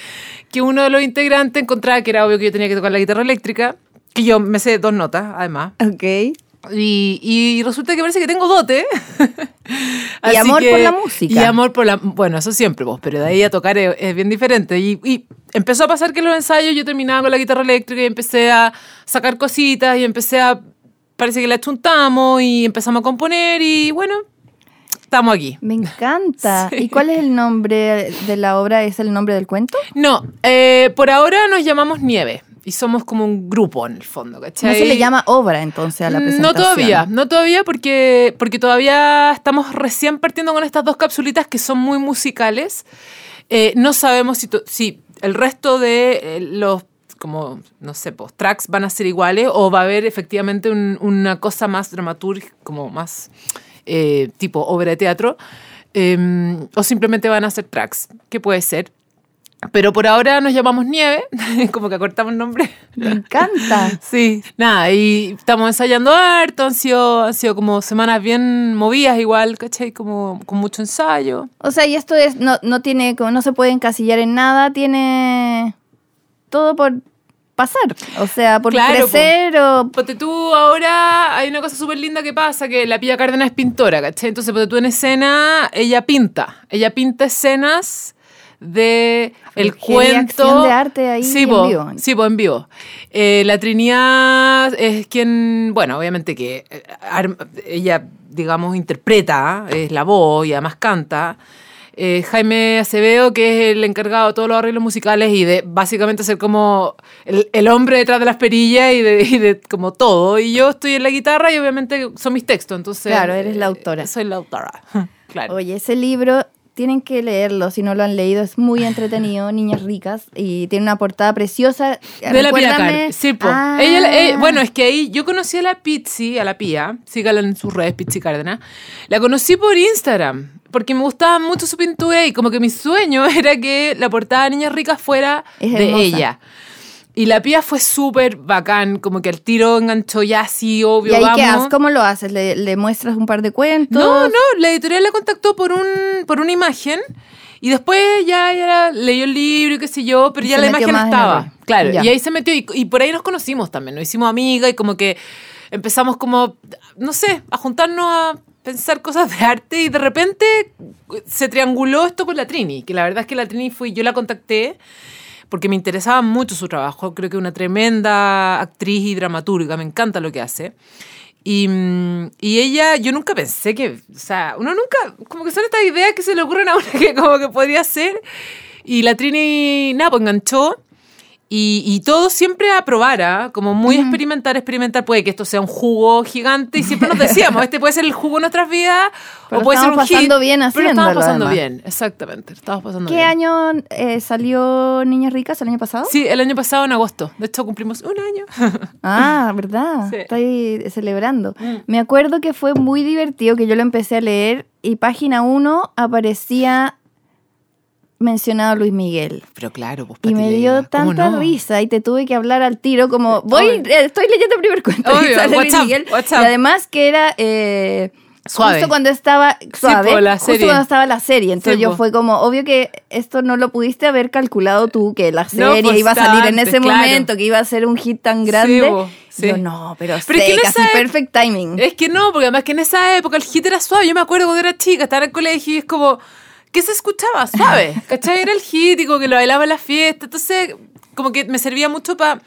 que uno de los integrantes encontraba que era obvio que yo tenía que tocar la guitarra eléctrica, que yo me sé dos notas, además. Ok. Y, y resulta que parece que tengo dote. Y amor por la música. Y amor por la... Bueno, eso siempre vos, pero de ahí a tocar es, es bien diferente. Y, y empezó a pasar que en los ensayos yo terminaba con la guitarra eléctrica y empecé a sacar cositas y empecé a... Parece que la chuntamos y empezamos a componer y bueno, estamos aquí. Me encanta. Sí. ¿Y cuál es el nombre de la obra? ¿Es el nombre del cuento? No, eh, por ahora nos llamamos Nieve y somos como un grupo en el fondo, ¿cachai? No se le llama obra entonces a la presentación. No todavía, no todavía porque, porque todavía estamos recién partiendo con estas dos capsulitas que son muy musicales. Eh, no sabemos si, si el resto de eh, los, como, no sé, pues, tracks van a ser iguales o va a haber efectivamente un- una cosa más dramaturgia, como más eh, tipo obra de teatro, eh, o simplemente van a ser tracks, que puede ser. Pero por ahora nos llamamos Nieve, como que acortamos el nombre. Me encanta. Sí, nada, y estamos ensayando harto, han sido, han sido como semanas bien movidas igual, ¿cachai? Como con mucho ensayo. O sea, y esto es, no, no tiene, como no se puede encasillar en nada, tiene todo por pasar. O sea, por Claro, crecer o Ponte tú ahora, hay una cosa súper linda que pasa, que la Pilla Cárdenas es pintora, ¿cachai? Entonces, ponte tú en escena, ella pinta, ella pinta escenas de el cuento. de arte ahí sí, en po, vivo. Sí, po, en vivo. Eh, la Trinidad es quien, bueno, obviamente que eh, ella, digamos, interpreta, es la voz y además canta. Eh, Jaime Acevedo, que es el encargado de todos los arreglos musicales y de básicamente ser como el, el hombre detrás de las perillas y de, y de como todo. Y yo estoy en la guitarra y obviamente son mis textos, entonces... Claro, eres la eh, autora. soy la autora, claro. Oye, ese libro tienen que leerlo si no lo han leído. Es muy entretenido, Niñas Ricas, y tiene una portada preciosa. De la Pia Sí. Ah. Ella, la- eh, bueno, es que ahí yo conocí a la Pizzi, a la Pia, sígala en sus redes, Pizzi Cárdenas. La conocí por Instagram, porque me gustaba mucho su pintura y como que mi sueño era que la portada de Niñas Ricas fuera Es de ella. Y la Pia fue súper bacán, como que al tiro enganchó ya así, obvio, ¿Y ahí vamos. qué haces? ¿Cómo lo haces? ¿Le, le muestras un par de cuentos? No, no, la editorial la contactó por un por una imagen y después ya, ya leyó el libro y qué sé yo, pero Y ya la imagen estaba. el- Claro, Ya. y ahí se metió y, y por ahí nos conocimos también, nos hicimos amigas y como que empezamos como, no sé, a juntarnos a pensar cosas de arte y de repente se trianguló esto con la Trini, que la verdad es que la Trini fui, yo la contacté porque me interesaba mucho su trabajo, creo que es una tremenda actriz y dramaturga, me encanta lo que hace. Y, mm, y ella, yo nunca pensé que, o sea, uno nunca, como que son estas ideas que se le ocurren a uno que como que podría ser. Y la Trini, nada, pues enganchó. Y, y todo siempre a probar, ¿ah? como muy experimentar, experimentar. Puede que esto sea un jugo gigante y siempre nos decíamos, este puede ser el jugo de nuestras vidas Pero o puede ser un estamos pasando hit. bien Pero estamos pasando además. bien, exactamente. Estamos pasando ¿Qué bien. año eh, salió Niñas Ricas? ¿El año pasado? Sí, el año pasado en agosto. De hecho, cumplimos un año. Ah, ¿verdad? Sí. Estoy celebrando. Mm. Me acuerdo que fue muy divertido que yo lo empecé a leer y página 1 aparecía mencionado Luis Miguel. Pero claro, pues Y me dio Leiva, ¿cómo tanta no? risa y te tuve que hablar al tiro como, voy, Obvio. eh, estoy leyendo el primer cuento Obvio, sale Luis up, Miguel. Y además que era eh, Suave. justo cuando estaba suave, po, la justo cuando estaba la serie. Entonces Sí, yo po. fue como, obvio que esto no lo pudiste haber calculado tú, que la serie pues, iba a salir en ese claro. momento, que iba a ser un hit tan grande. sí. Yo no, pero, Pero es que perfect timing. Es que no, porque además que en esa época el hit era suave. Yo me acuerdo cuando era chica, estaba en el colegio y es como, ¿qué se escuchaba? Suave. ¿Cachai? Era el como que lo bailaba en la fiesta. Entonces, como que me servía mucho para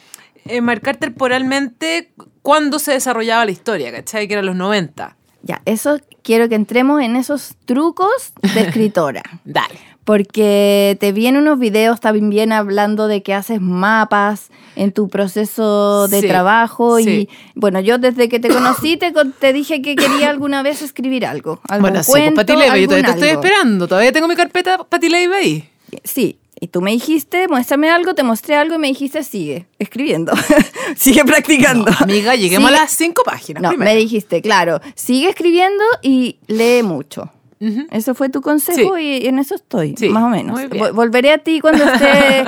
marcar temporalmente cuándo se desarrollaba la historia, ¿cachai? Que eran los 90. Ya, eso quiero que entremos en esos trucos de escritora. Dale. Porque te vi en unos videos también bien hablando de que haces mapas en tu proceso de Sí, trabajo. sí. Y bueno, yo desde que te conocí te, te dije que quería alguna vez escribir algo. Algún Bueno, sí, pues cuento, Leiva, yo todavía te algún estoy algo. esperando. Todavía tengo mi carpeta Pati Leiva ahí. Sí, y tú me dijiste, muéstrame algo, te mostré algo y me dijiste, sigue escribiendo, sigue practicando. Amiga, lleguemos Sigue- a las cinco páginas No, primero. me dijiste, claro, sigue escribiendo y lee mucho. Ujú. Eso fue tu consejo Sí. y en eso estoy, Sí, más o menos. Volveré a ti cuando esté...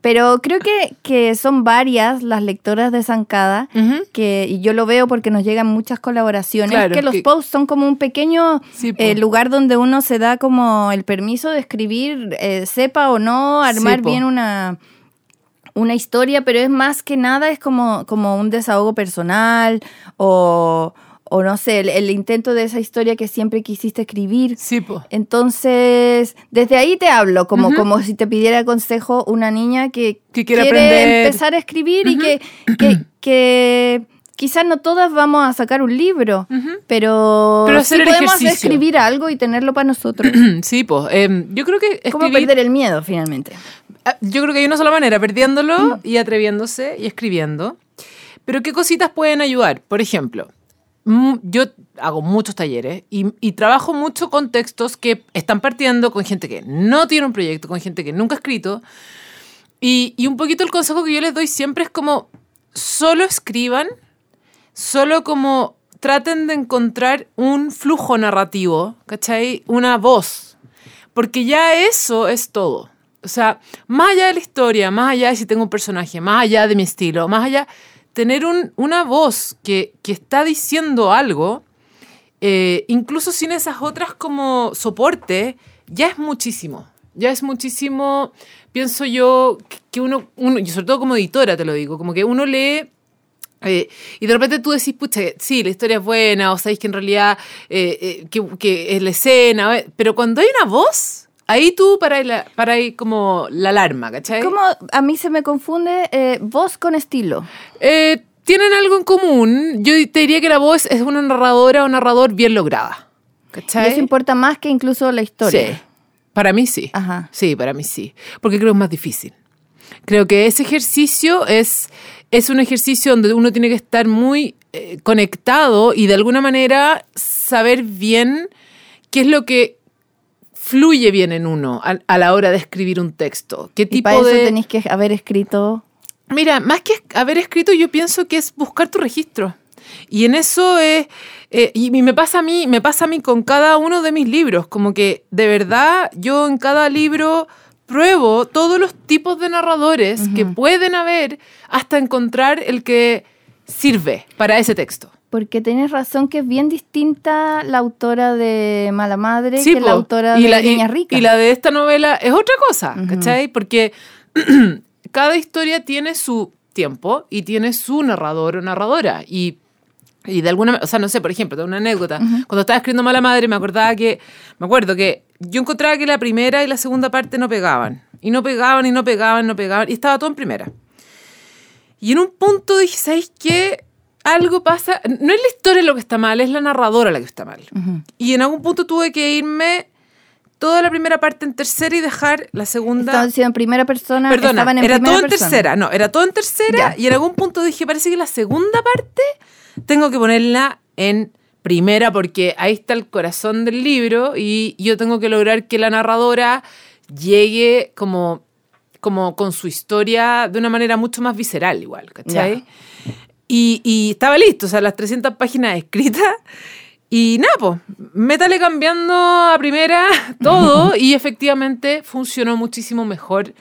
Pero creo que, que son varias las lectoras de Zancada que, y yo lo veo porque nos llegan muchas colaboraciones, Claro, que los que- posts son como un pequeño Sí, eh, lugar donde uno se da como el permiso de escribir, eh, sepa o no, armar bien una, una historia, pero es más que nada, es como, como un desahogo personal o, o no sé, el, el intento de esa historia que siempre quisiste escribir. Sí, pues. Entonces, desde ahí te hablo, como, como si te pidiera consejo una niña que, Que quiere empezar a escribir y que, que, que quizás no todas vamos a sacar un libro, pero, Pero sí hacer podemos ejercicio. escribir algo y tenerlo para nosotros. Sí, pues. em, yo creo que ¿Cómo escribir- perder el miedo finalmente? Ah, Yo creo que hay una sola manera, perdiéndolo y atreviéndose y escribiendo. Pero ¿qué cositas pueden ayudar? Por ejemplo, yo hago muchos talleres y, trabajo mucho con textos que están partiendo con gente que no tiene un proyecto, con gente que nunca ha escrito. Y, y un poquito el consejo que yo les doy siempre es como, solo escriban, solo como traten de encontrar un flujo narrativo, ¿cachai? Una voz. Porque ya eso es todo. O sea, más allá de la historia, más allá de si tengo un personaje, más allá de mi estilo, más allá, tener un- una voz que, que está diciendo algo, eh, incluso sin esas otras como soporte, ya es muchísimo. Ya es muchísimo, pienso yo, que- uno, uno, y sobre todo como editora te lo digo, como que uno lee eh, y de repente tú decís, pucha, sí, la historia es buena, o sabéis que en realidad eh, eh, que, que es la escena, eh, pero cuando hay una voz, ahí tú para la, para ahí como la alarma, ¿cachai? ¿Cómo a mí se me confunde eh, voz con estilo? Eh, tienen algo en común. Yo te diría que la voz es una narradora o narrador bien lograda. Y ¿Cachai? eso importa más que incluso la historia. Sí. Para mí sí. Ajá. Sí, para mí sí. Porque creo que es más difícil. Creo que ese ejercicio es, es un ejercicio donde uno tiene que estar muy eh, conectado y de alguna manera saber bien qué es lo que fluye bien en uno a, a la hora de escribir un texto. ¿Qué Y tipo para eso de... tenéis que haber escrito. Mira, más que haber escrito, yo pienso que es buscar tu registro. Y en eso es, eh, y me pasa a mí, me pasa a mí con cada uno de mis libros, como que de verdad yo en cada libro pruebo todos los tipos de narradores que pueden haber hasta encontrar el que sirve para ese texto. Porque tienes razón que es bien distinta la autora de Mala Madre Sí, que po. la autora y de la, Niña Rica. Y la de esta novela es otra cosa, ¿cachai? Porque cada historia tiene su tiempo y tiene su narrador o narradora. Y, y de alguna o sea, no sé, por ejemplo, tengo una anécdota. Cuando estaba escribiendo Mala Madre, me acordaba que, me acuerdo que yo encontraba que la primera y la segunda parte no pegaban. Y no pegaban, y no pegaban, no pegaban. Y estaba todo en primera. Y en un punto dije, ¿sabéis qué? Algo pasa. No es la historia lo que está mal, es la narradora la que está mal. Y en algún punto tuve que irme toda la primera parte en tercera y dejar la segunda. Estaban diciendo en primera persona. Perdona, estaban en era primera todo en persona. tercera. No, era todo en tercera. Ya. Y en algún punto dije, parece que la segunda parte tengo que ponerla en primera porque ahí está el corazón del libro y yo tengo que lograr que la narradora llegue como, como con su historia de una manera mucho más visceral igual, ¿cachai? Y, y estaba listo, o sea, las 300 páginas escritas. Y nada, pues, métale cambiando a primera todo y efectivamente funcionó muchísimo mejor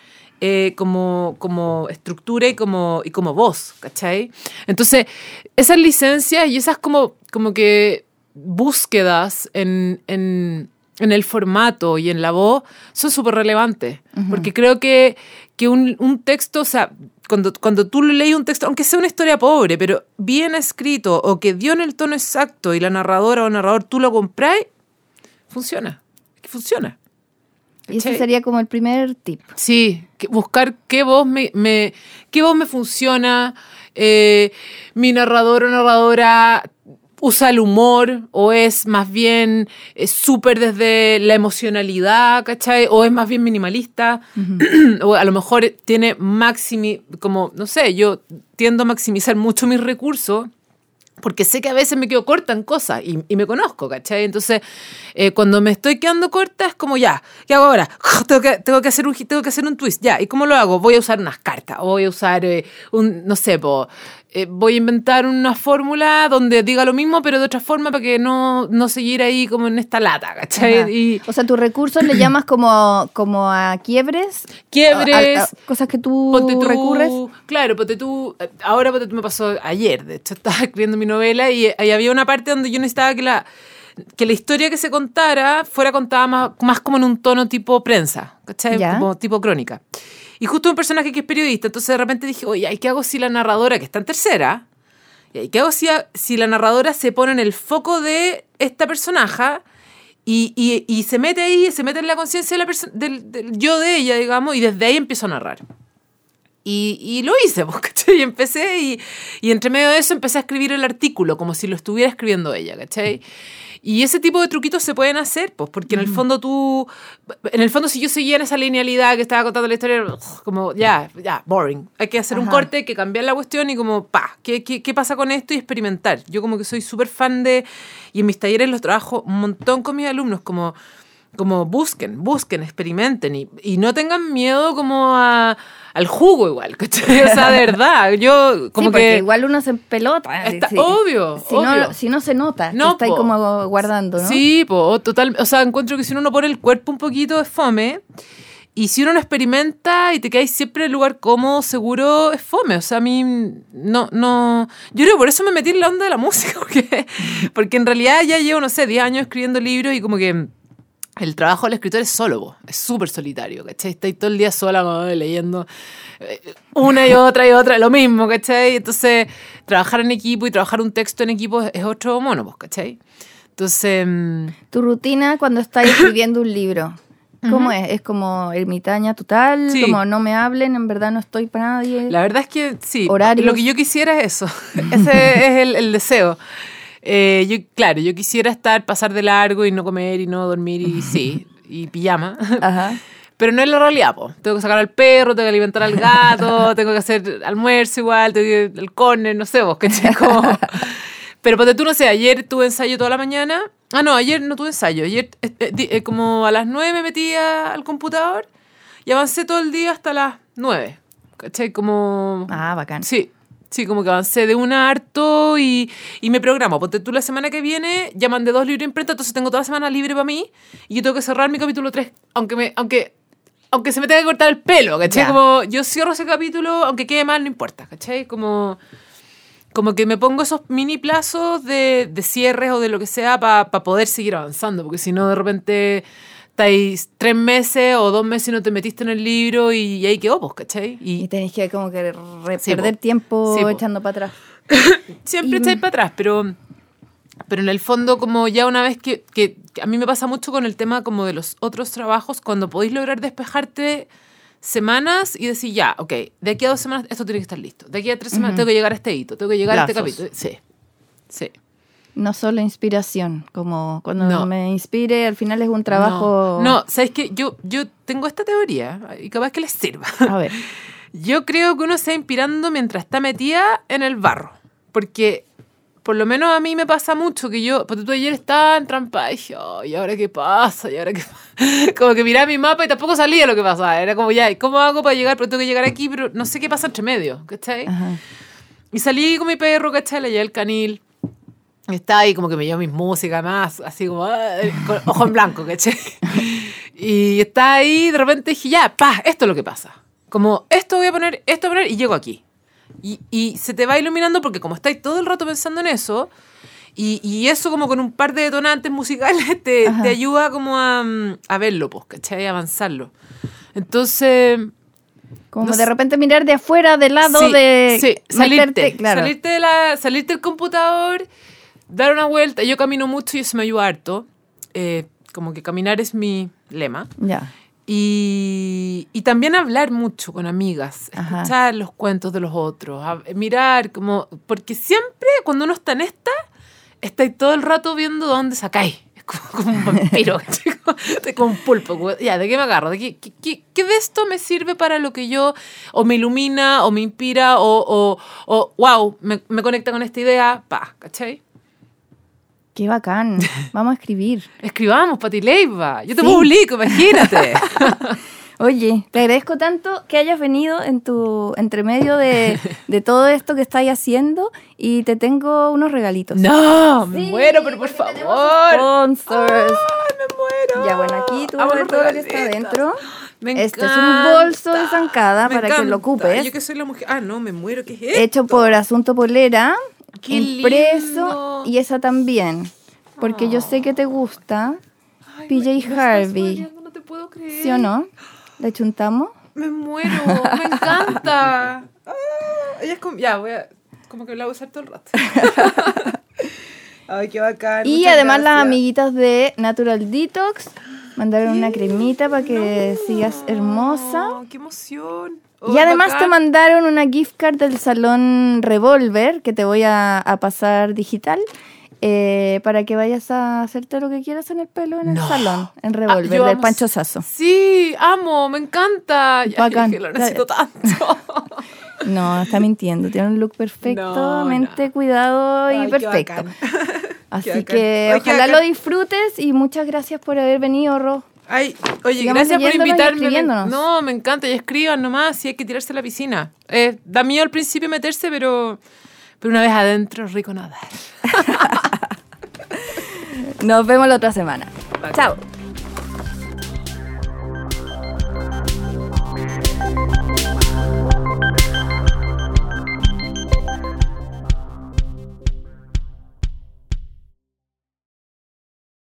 eh, como, como estructura y como, y como voz, ¿cachai? Entonces, esas licencias y esas como, como que búsquedas en, en, en el formato y en la voz son súper relevantes, porque creo que, que un, un texto, o sea, cuando, cuando tú lees un texto, aunque sea una historia pobre, pero bien escrito o que dio en el tono exacto y la narradora o narrador tú lo compráis, funciona. Que funciona. Y ese sería como el primer tip. Sí, que buscar qué voz me, me- qué voz me funciona, eh, mi narrador o narradora usa el humor o es más bien eh, súper desde la emocionalidad, ¿cachai? O es más bien minimalista, o a lo mejor tiene maximi, como, no sé, yo tiendo a maximizar mucho mis recursos porque sé que a veces me quedo corta en cosas y, y me conozco, ¿cachai? Entonces, eh, cuando me estoy quedando corta es como ya, ¿qué hago ahora? Tengo que, tengo que, hacer, un, tengo que hacer un twist, ya, ¿y cómo lo hago? Voy a usar unas cartas, o voy a usar eh, un, no sé, po, eh, voy a inventar una fórmula donde diga lo mismo, pero de otra forma para que no, no seguir ahí como en esta lata, ¿cachai? Y O sea, tus recursos le llamas como, como a quiebres. quiebres, a- a- cosas que tú, recurres. Claro, ponte tú. eh, Ahora ponte tú me pasó ayer, de hecho, estaba escribiendo mi novela y había una parte donde yo necesitaba que la, que la historia que se contara fuera contada más, más como en un tono tipo prensa, ¿cachai? Como tipo crónica. Y justo un personaje que es periodista, entonces de repente dije, oye, ¿y qué hago si la narradora, que está en tercera, ¿y qué hago si, si la narradora se pone en el foco de esta personaje y, se mete ahí, se mete en la conciencia de del, del yo de ella, digamos, y desde ahí empiezo a narrar? Y, y lo hice, pues, ¿cachai? Y empecé y, y entre medio de eso empecé a escribir el artículo como si lo estuviera escribiendo ella, ¿cachai? Y ese tipo de truquitos se pueden hacer, pues, porque en el fondo tú, en el fondo si yo seguía en esa linealidad que estaba contando la historia, como ya, ya, boring. Hay que hacer un corte, hay que cambiar la cuestión y como, pa, ¿qué, qué, qué pasa con esto? Y experimentar. Yo como que soy súper fan de, y en mis talleres los trabajo un montón con mis alumnos, como como busquen, busquen, experimenten y, y no tengan miedo como a, al jugo igual, ¿cachai? O sea, de verdad, yo como sí, porque que... igual uno se pelota. Está obvio, Si, obvio. No, si no se nota, No, está ahí como guardando, ¿no? Sí, po, total, o sea, encuentro que si uno no pone el cuerpo un poquito es fome y si uno no experimenta y te quedas siempre en el lugar cómodo, seguro es fome, o sea, a mí no, no, yo creo que por eso me metí en la onda de la música, porque, porque en realidad ya llevo, no sé, 10 años escribiendo libros y como que el trabajo del escritor es solo, po. es súper solitario, ¿cachai? Estáis todo el día sola como, leyendo eh, una y otra y otra, lo mismo, ¿cachai? Entonces, trabajar en equipo y trabajar un texto en equipo es, otro mono, pues, ¿cachai? Entonces, mm, Tu rutina cuando estás escribiendo un libro. ¿Cómo es? ¿Es como ermitaña total? Sí. Como no me hablen, en verdad no estoy para nadie. La verdad es que sí. Horarios. Lo que yo quisiera es eso. Ese es el, el deseo. Eh, yo, claro, yo quisiera estar, pasar de largo y no comer y no dormir y sí, y pijama. Ajá. Pero no es la realidad, po. Tengo que sacar al perro, tengo que alimentar al gato, tengo que hacer almuerzo igual, tengo que el corner, no sé vos, ¿cachai? Como... Pero ponte tú, no sé, ayer tuve ensayo toda la mañana. Ah, no, ayer no tuve ensayo. Ayer eh, eh, eh, como a las 9 me metí a- al computador y avancé todo el día hasta las 9. ¿Cachai? Como... Ah, bacán. Sí, sí, como que avancé de una harto y, y me programo. Ponte tú la semana que viene, ya mandé dos libros de imprenta, entonces tengo toda la semana libre para mí y yo tengo que cerrar mi capítulo 3, aunque me... Aunque, aunque se me tenga que cortar el pelo, ¿cachai? Ya. Como yo cierro ese capítulo, aunque quede mal, no importa, ¿cachai? Como, como que me pongo esos mini plazos de, de cierres o de lo que sea para poder seguir avanzando, porque si no, de repente estáis tres meses o dos meses y no te metiste en el libro y, y ahí quedó, pues, ¿cachai? Y Y tenés que como que Sí, perder po. tiempo Sí, echando para atrás. siempre Y- estáis para atrás, pero, pero en el fondo, como ya una vez que, que, que a mí me pasa mucho con el tema como de los otros trabajos, cuando podéis lograr despejarte semanas y decir, ya, ok, de aquí a dos semanas esto tiene que estar listo, de aquí a tres semanas tengo que llegar a este hito, tengo que llegar a este capítulo. Sí, sí. No solo inspiración, como cuando No. me inspire, al final es un trabajo... No, no ¿sabes qué? Yo, yo tengo esta teoría y capaz que les sirva. A ver, Yo creo que uno se va inspirando mientras está metida en el barro. Porque por lo menos a mí me pasa mucho que yo, porque tú ayer estaba en trampa y dije, "Oh, ¿y ahora qué pasa? ¿Y ahora qué pasa? Como que miraba mi mapa y tampoco salía lo que pasaba. Era como, ya, ¿y cómo hago para llegar? Pero tengo que llegar aquí, pero no sé qué pasa entre medio, ¿cachai? ajá. Y salí con mi perro, ¿cachai? Le llevé el canil. Estaba ahí como que me llevó mis músicas más, así como, ah, con ojo en blanco, ¿cachai? Y estaba ahí, de repente dije, ya, pa, esto es lo que pasa. Como, esto voy a poner, esto voy a poner, y llego aquí. Y, y se te va iluminando porque como estáis todo el rato pensando en eso, y, y eso como con un par de detonantes musicales te, te ayuda como a, mm, a verlo, pues, ¿cachai? A avanzarlo. Entonces, Como No de sé. repente mirar de afuera, del lado Sí, de... sí, salirte, meterte, claro. salirte, de la, salirte del computador, dar una vuelta. Yo camino mucho y eso me ayuda harto. Eh, como que caminar es mi lema. Ya. Y, y también hablar mucho con amigas, Ajá. escuchar los cuentos de los otros, a- mirar como... Porque siempre cuando uno está en esta, estáis todo el rato viendo dónde sacáis. Es como, como un vampiro, como un pulpo. como, Ya, ¿de qué me agarro? ¿De qué, qué, qué- qué de esto me sirve para lo que yo... O me ilumina, o me inspira, o, o, o wow, me, me conecta con esta idea, pa, ¿cachai? Qué bacán. Vamos a escribir. Escribamos, Pati Leiva. Yo te Sí. publico, imagínate. Oye, te agradezco tanto que hayas venido en tu entremedio de, de todo esto que estáis haciendo y te tengo unos regalitos. No, me Sí, muero, pero por favor. Sponsors. Ay, me muero. Ya, bueno, aquí tú ves todo lo que está regalitos. dentro. Me Este es encanta. un bolso de zancada Me para que lo encanta. ocupes. Yo que soy la mujer. Ah, no, me muero. ¿Qué es esto? Hecho por Asunto Polera, Qué impreso lindo. y esa también. Porque yo sé que te gusta. Ay, PJ estás Harvey. No te puedo creer. ¿Sí o no? ¿La chuntamos? Me muero. Me encanta. Ah, ella es como. Ya, voy a. Como que la voy a usar todo el rato. Ay, qué bacán. Y además las amiguitas de Natural Detox mandaron una cremita para que sigas hermosa. ¡Qué emoción! Y además te mandaron una gift card del salón Revolver que te voy a, a pasar digital eh, para que vayas a hacerte lo que quieras en el pelo en el No. salón, en Ah, Revolver, yo del amo- Pancho Sasso. Sí, amo, me encanta. Ya, Bacán. que lo necesito tanto. No, está mintiendo, tiene un look perfectamente cuidado y Ay, qué perfecto. Así que Ay, ojalá lo disfrutes y muchas gracias por haber venido, Ro. Ay, oye, Sigamos gracias por invitarme. No, me encanta. Y escriban nomás si hay que tirarse a la piscina. Eh, da miedo al principio meterse, pero, pero una vez adentro, rico nadar. Nos vemos la otra semana. Chao.